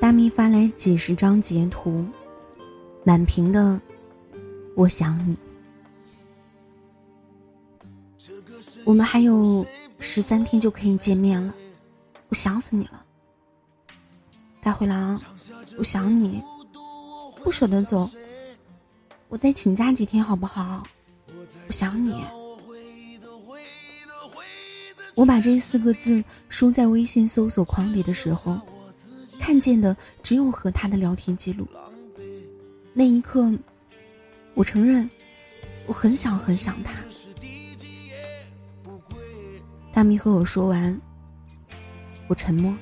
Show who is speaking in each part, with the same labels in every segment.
Speaker 1: 大咪发来几十张截图，满屏的“我想你”。我们还有十三天就可以见面了，我想死你了，大灰狼，我想你，不舍得走，我再请假几天好不好？我想你。我把这四个字输在微信搜索框里的时候，看见的只有和他的聊天记录。那一刻，我承认，我很想很想他。大咪和我说完，我沉默。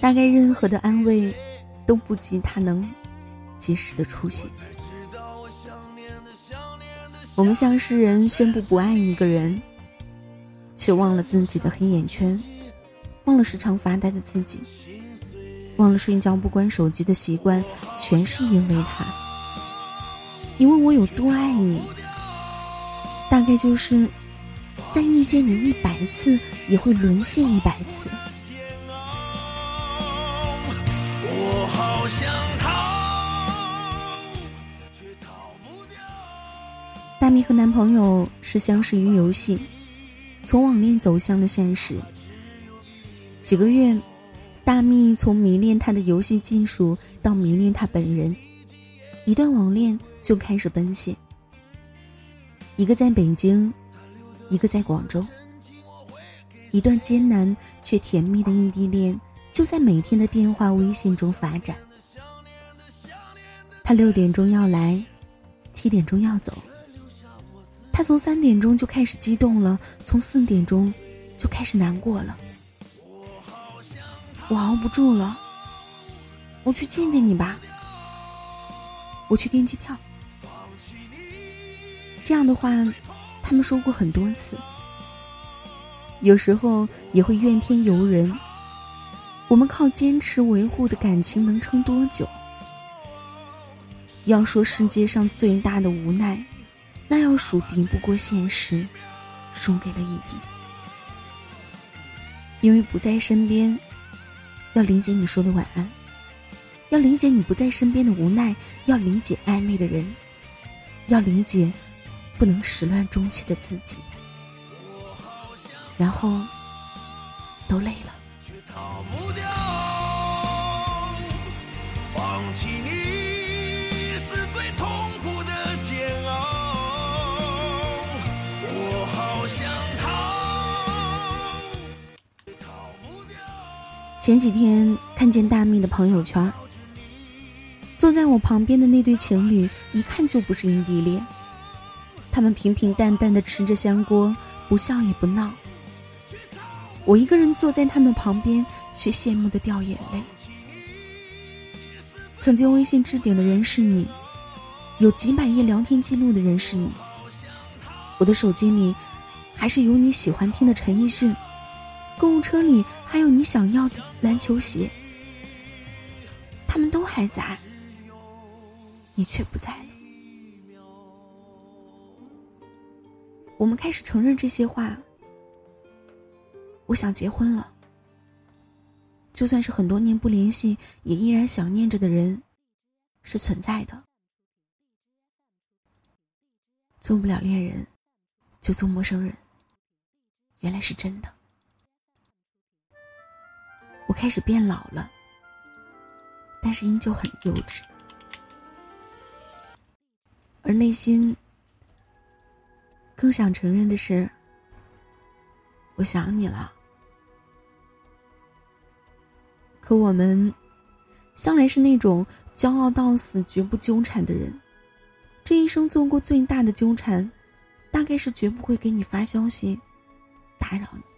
Speaker 1: 大概任何的安慰，都不及他能及时的出现。我们向世人宣布不爱一个人。却忘了自己的黑眼圈，忘了时常发呆的自己，忘了睡觉不关手机的习惯，全是因为他。你问我有多爱你，大概就是再遇见你一百次，也会沦陷一百次。大咪和男朋友是相识于游戏。从网恋走向了现实。几个月，大蜜从迷恋他的游戏技术到迷恋他本人，一段网恋就开始奔现。一个在北京，一个在广州，一段艰难却甜蜜的异地恋就在每天的电话、微信中发展。他六点钟要来，七点钟要走。他从三点钟就开始激动了，从四点钟就开始难过了。我熬不住了，我去见见你吧。我去订机票。这样的话，他们说过很多次。有时候也会怨天尤人。我们靠坚持维护的感情能撑多久？要说世界上最大的无奈。那要数敌不过现实，输给了异地。因为不在身边，要理解你说的晚安，要理解你不在身边的无奈，要理解暧昧的人，要理解不能始乱终弃的自己，然后都累了。前几天看见大蜜的朋友圈，坐在我旁边的那对情侣，一看就不是异地恋。他们平平淡淡的吃着香锅，不笑也不闹。我一个人坐在他们旁边，却羡慕的掉眼泪。曾经微信置顶的人是你，有几百页聊天记录的人是你。我的手机里，还是有你喜欢听的陈奕迅。购物车里还有你想要的篮球鞋，他们都还在，你却不在了。我们开始承认这些话。我想结婚了。就算是很多年不联系，也依然想念着的人，是存在的。做不了恋人，就做陌生人。原来是真的。开始变老了，但是依旧很幼稚，而内心更想承认的是，我想你了。可我们向来是那种骄傲到死、绝不纠缠的人，这一生做过最大的纠缠，大概是绝不会给你发消息打扰你。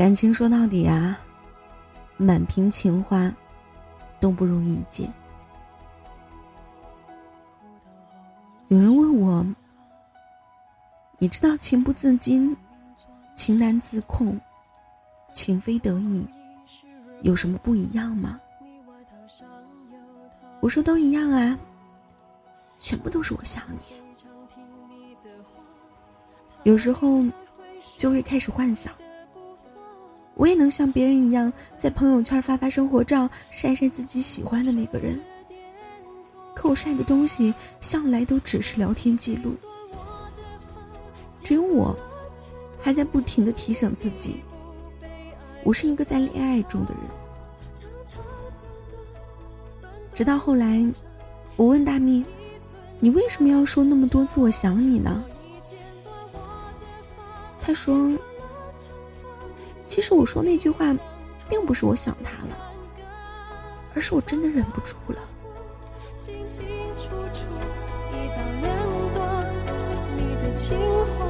Speaker 1: 感情说到底啊，满屏情话都不如一见。有人问我：“你知道情不自禁、情难自控、情非得已有什么不一样吗？”我说：“都一样啊，全部都是我想你。”有时候就会开始幻想，我也能像别人一样，在朋友圈发发生活照，晒晒自己喜欢的那个人。可我晒的东西向来都只是聊天记录，只有我，还在不停的提醒自己，我是一个在恋爱中的人。直到后来，我问大蜜：“你为什么要说那么多次我想你呢？”他说：“其实我说那句话，并不是我想他了，而是我真的忍不住了。”清清楚楚，一刀两断，你的情话。